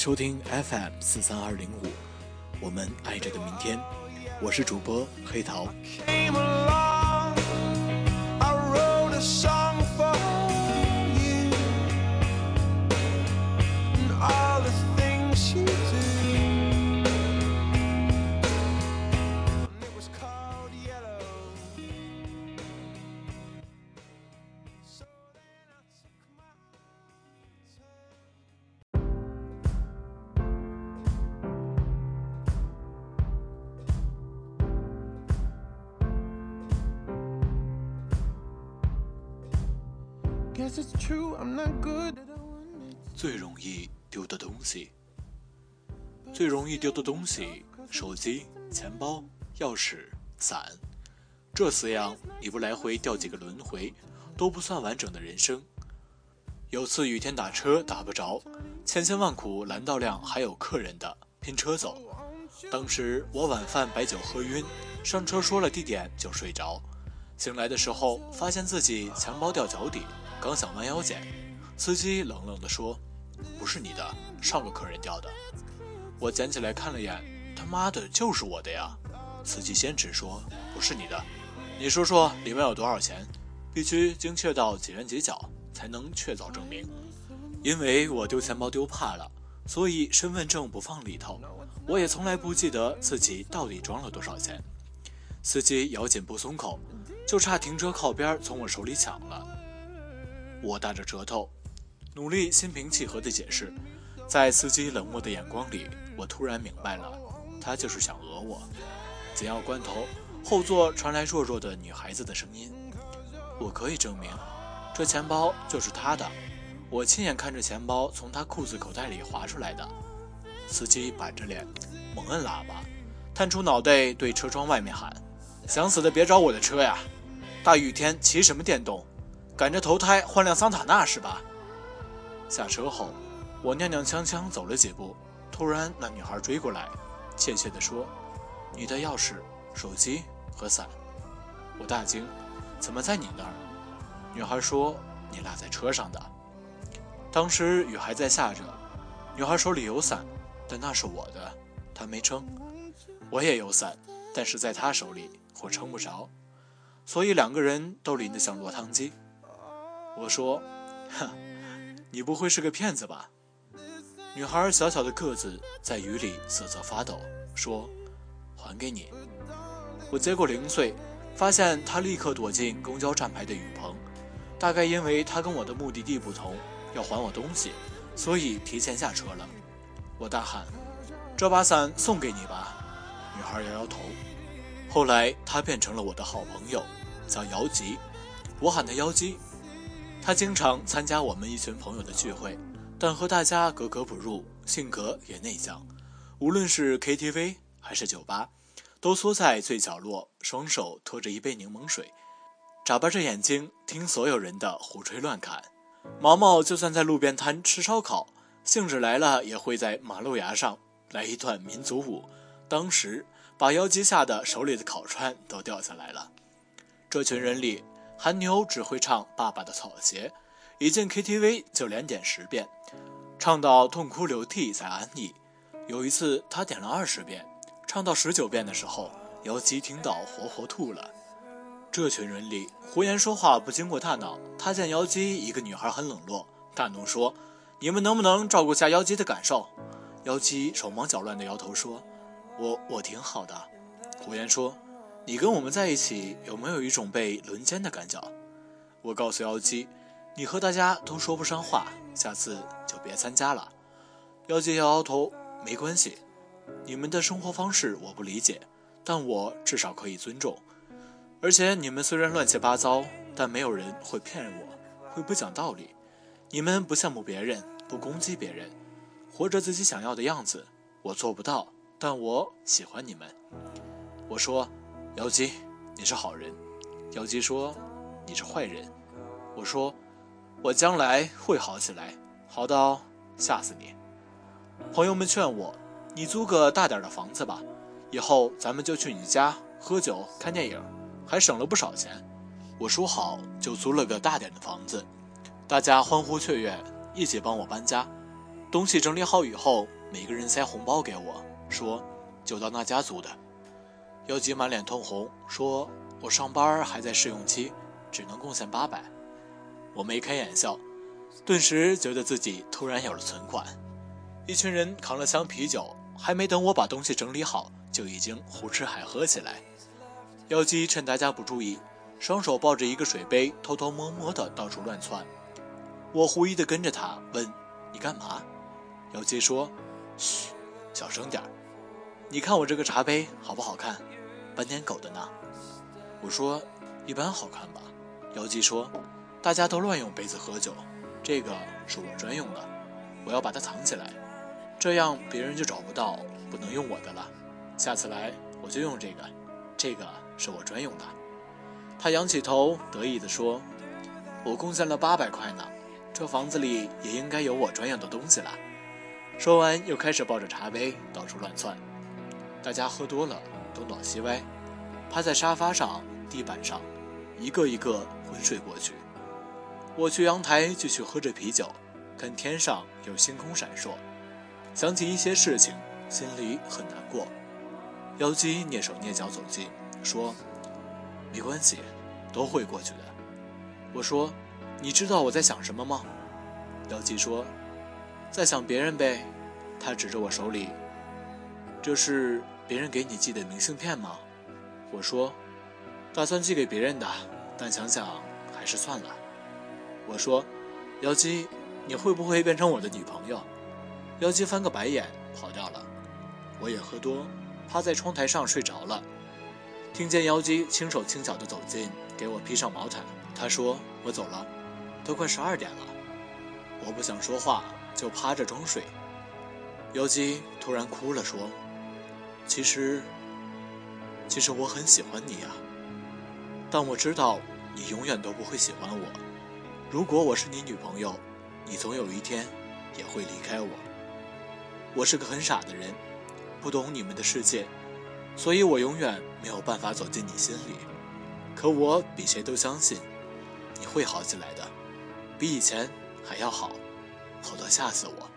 收听 FM 四三二零五，我们爱着的明天，我是主播黑桃。最容易丢的东西，最容易丢的东西，手机、钱包、钥匙、伞，这四样你不来回掉几个轮回，都不算完整的人生。有次雨天打车打不着，千辛万苦拦到辆还有客人的，拼车走。当时我晚饭白酒喝晕，上车说了地点就睡着。醒来的时候，发现自己钱包掉脚底，刚想弯腰捡，司机冷冷地说：“不是你的，上个客人掉的。”我捡起来看了眼，他妈的，就是我的呀！司机坚持说：“不是你的，你说说里面有多少钱？必须精确到几元几角才能确凿证明。”因为我丢钱包丢怕了，所以身份证不放里头。我也从来不记得自己到底装了多少钱。司机咬紧不松口，就差停车靠边从我手里抢了。我大着舌头，努力心平气和地解释。在司机冷漠的眼光里，我突然明白了，他就是想讹我。紧要关头，后座传来弱弱的女孩子的声音：“我可以证明，这钱包就是他的。我亲眼看着钱包从他裤子口袋里滑出来的。”司机板着脸，猛摁喇叭，探出脑袋对车窗外面喊：“想死的别找我的车呀！大雨天骑什么电动？赶着投胎换辆桑塔纳是吧？”下车后，我踉踉跄跄走了几步，突然那女孩追过来，怯怯地说：“你的钥匙、手机和伞。”我大惊：“怎么在你那儿？”女孩说：“你落在车上的。”当时雨还在下着，女孩手里有伞，但那是我的，她没撑。我也有伞，但是在她手里，我撑不着，所以两个人都淋得像落汤鸡。我说：“哼，你不会是个骗子吧？”女孩小小的个子在雨里瑟瑟发抖，说：“还给你。”我接过零碎，发现她立刻躲进公交站牌的雨棚，大概因为她跟我的目的地不同，要还我东西，所以提前下车了。我大喊：“这把伞送给你吧！”女孩摇摇头。后来她变成了我的好朋友，叫姚吉，我喊她妖姬。他经常参加我们一群朋友的聚会，但和大家格格不入，性格也内向。无论是 KTV 还是酒吧，都缩在最角落，双手托着一杯柠檬水，眨巴着眼睛听所有人的胡吹乱侃。毛毛就算在路边摊吃烧烤，兴致来了也会在马路牙上来一段民族舞。当时把妖姬吓得手里的烤串都掉下来了。这群人里，韩牛只会唱《爸爸的草鞋》，一进 KTV 就连点十遍，唱到痛哭流涕才安逸。有一次他点了二十遍，唱到十九遍的时候，妖姬听到活活吐了。这群人里，胡言说话不经过大脑。他见妖姬一个女孩很冷落，大怒说：“你们能不能照顾下妖姬的感受？”妖姬手忙脚乱地摇头说：“我我挺好的。”胡言说：“你跟我们在一起，有没有一种被轮奸的感觉？”我告诉妖姬：“你和大家都说不上话，下次就别参加了。”妖姬摇摇头：“没关系，你们的生活方式我不理解，但我至少可以尊重。而且你们虽然乱七八糟，但没有人会骗我，会不讲道理。你们不羡慕别人，不攻击别人，活着自己想要的样子。我做不到，但我喜欢你们。”我说：“妖姬，你是好人。”妖姬说：“你是坏人。”我说：“我将来会好起来，好到吓死你。”朋友们劝我：“你租个大点的房子吧，以后咱们就去你家喝酒看电影，还省了不少钱。我说好就租了个大点的房子，大家欢呼雀跃，一起帮我搬家。东西整理好以后，每个人塞红包给我，说就到那家租的。妖姬满脸通红，说我上班还在试用期，只能贡献八百。我眉开眼笑，顿时觉得自己突然有了存款。一群人扛了箱啤酒，还没等我把东西整理好。就已经胡吃海喝起来。妖姬趁大家不注意，双手抱着一个水杯，偷偷摸摸的到处乱窜。我狐疑的跟着他，问：“你干嘛？”妖姬说：“嘘，小声点你看我这个茶杯好不好看？斑点狗的呢？”我说：“一般好看吧。”妖姬说：“大家都乱用杯子喝酒，这个是我专用的，我要把它藏起来，这样别人就找不到，不能用我的了。”下次来我就用这个，这个是我专用的。他仰起头，得意地说：“我贡献了八百块呢，这房子里也应该有我专用的东西了。”说完，又开始抱着茶杯到处乱窜。大家喝多了，东倒西歪，趴在沙发上、地板上，一个一个昏睡过去。我去阳台继续喝着啤酒，看天上有星空闪烁，想起一些事情，心里很难过。妖姬蹑手蹑脚走近，说：“没关系，都会过去的。”我说：“你知道我在想什么吗？”妖姬说：“在想别人呗。”他指着我手里：“这是别人给你寄的明信片吗？”我说：“打算寄给别人的，但想想还是算了。”我说：“妖姬，你会不会变成我的女朋友？”妖姬翻个白眼，跑掉了。我也喝多。趴在窗台上睡着了，听见妖姬轻手轻脚地走近，给我披上毛毯。他说：“我走了，都快十二点了。”我不想说话，就趴着装睡。妖姬突然哭了，说：“其实，其实我很喜欢你啊，但我知道你永远都不会喜欢我。如果我是你女朋友，你总有一天也会离开我。我是个很傻的人。”不懂你们的世界，所以我永远没有办法走进你心里。可我比谁都相信，你会好起来的，比以前还要好，好到吓死我。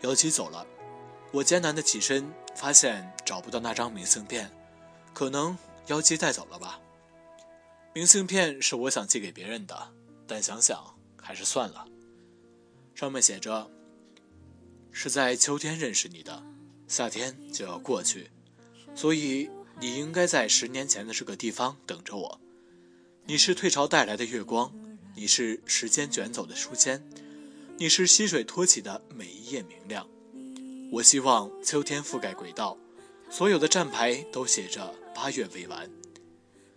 妖姬走了，我艰难的起身，发现找不到那张明信片，可能妖姬带走了吧。明信片是我想寄给别人的，但想想还是算了。上面写着：“是在秋天认识你的。”夏天就要过去，所以你应该在十年前的这个地方等着我。你是退潮带来的月光，你是时间卷走的书签，你是溪水托起的每一页明亮。我希望秋天覆盖轨道，所有的站牌都写着八月未完。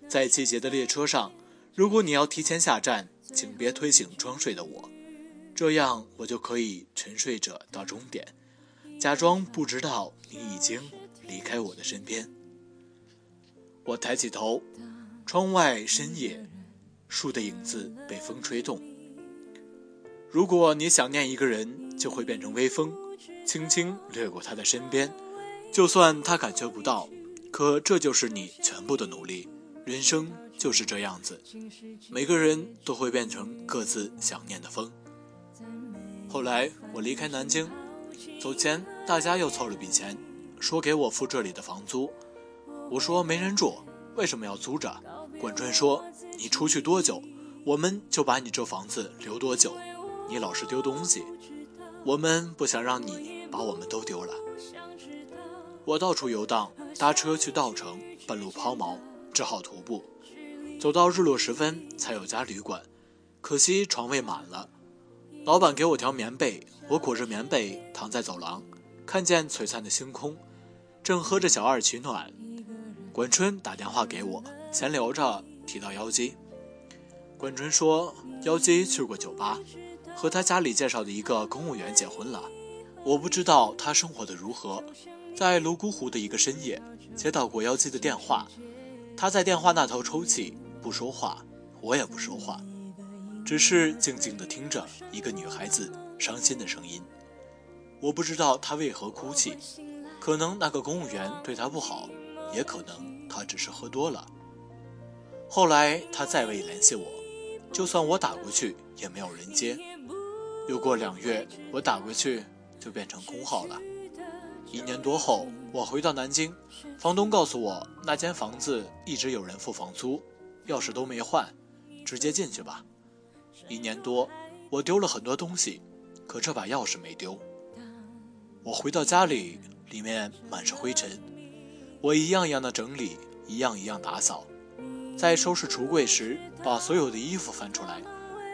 在季节的列车上，如果你要提前下站，请别推醒装睡的我，这样我就可以沉睡着到终点。假装不知道你已经离开我的身边。我抬起头，窗外深夜，树的影子被风吹动。如果你想念一个人，就会变成微风，轻轻掠过他的身边，就算他感觉不到。可这就是你全部的努力。人生就是这样子，每个人都会变成各自想念的风。后来我离开南京。走前，大家又凑了笔钱，说给我付这里的房租。我说没人住，为什么要租着？管春说：“你出去多久，我们就把你这房子留多久。你老是丢东西，我们不想让你把我们都丢了。”我到处游荡，搭车去稻城，半路抛锚，只好徒步，走到日落时分才有家旅馆，可惜床位满了。老板给我条棉被，我裹着棉被躺在走廊，看见璀璨的星空，正喝着小二取暖。管春打电话给我，闲聊着提到妖姬。管春说，妖姬去过酒吧，和他家里介绍的一个公务员结婚了。我不知道他生活的如何。在泸沽湖的一个深夜，接到过妖姬的电话，他在电话那头抽泣，不说话，我也不说话。只是静静地听着一个女孩子伤心的声音，我不知道她为何哭泣，可能那个公务员对他不好，也可能他只是喝多了。后来他再未联系我，就算我打过去也没有人接。又过两月，我打过去就变成空号了。一年多后，我回到南京，房东告诉我那间房子一直有人付房租，钥匙都没换，直接进去吧。一年多，我丢了很多东西，可这把钥匙没丢。我回到家里，里面满是灰尘，我一样一样的整理，一样一样打扫。在收拾橱柜时，把所有的衣服翻出来，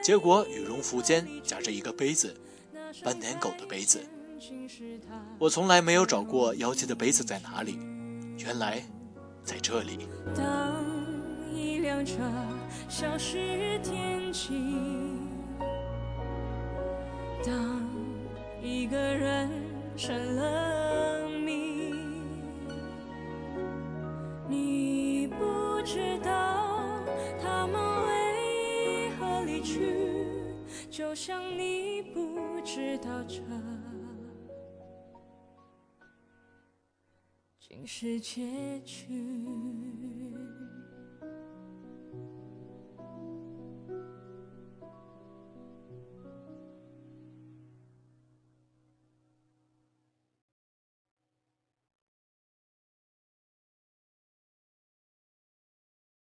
结果羽绒服间夹着一个杯子，斑点狗的杯子。我从来没有找过妖姬的杯子在哪里，原来在这里。当一辆车消失天际，当一个人成了就像你不知道这。竟是结局。